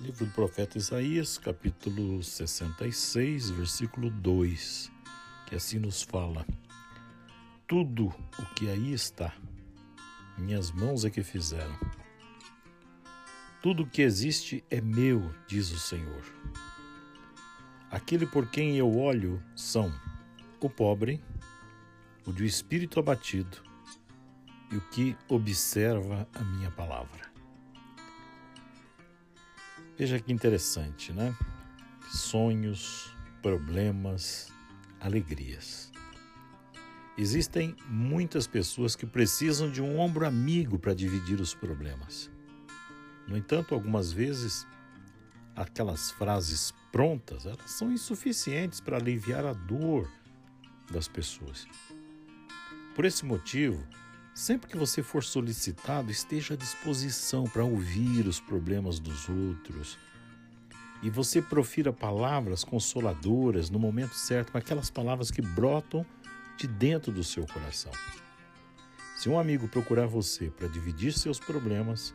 Livro do profeta Isaías, capítulo 66, versículo 2, que assim nos fala: Tudo o que aí está, minhas mãos é que fizeram. Tudo o que existe é meu, diz o Senhor. Aquele por quem eu olho são o pobre, o de espírito abatido e o que observa a minha palavra. Veja que interessante, né? Sonhos, problemas, alegrias. Existem muitas pessoas que precisam de um ombro amigo para dividir os problemas. No entanto, algumas vezes, aquelas frases prontas, elas são insuficientes para aliviar a dor das pessoas. Por esse motivo, Sempre que você for solicitado, esteja à disposição para ouvir os problemas dos outros. E você profira palavras consoladoras no momento certo, com aquelas palavras que brotam de dentro do seu coração. Se um amigo procurar você para dividir seus problemas,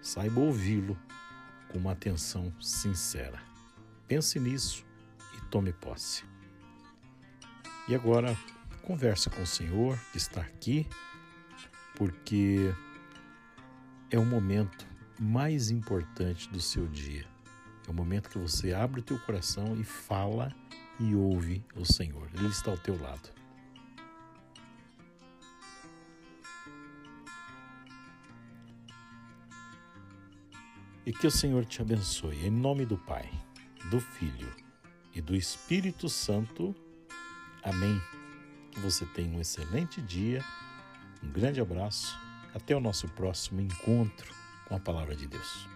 saiba ouvi-lo com uma atenção sincera. Pense nisso e tome posse. E agora, converse com o Senhor que está aqui porque é o momento mais importante do seu dia. É o momento que você abre o teu coração e fala e ouve o Senhor. Ele está ao teu lado. E que o Senhor te abençoe. Em nome do Pai, do Filho e do Espírito Santo. Amém. Que você tenha um excelente dia um grande abraço, até o nosso próximo encontro com a Palavra de Deus.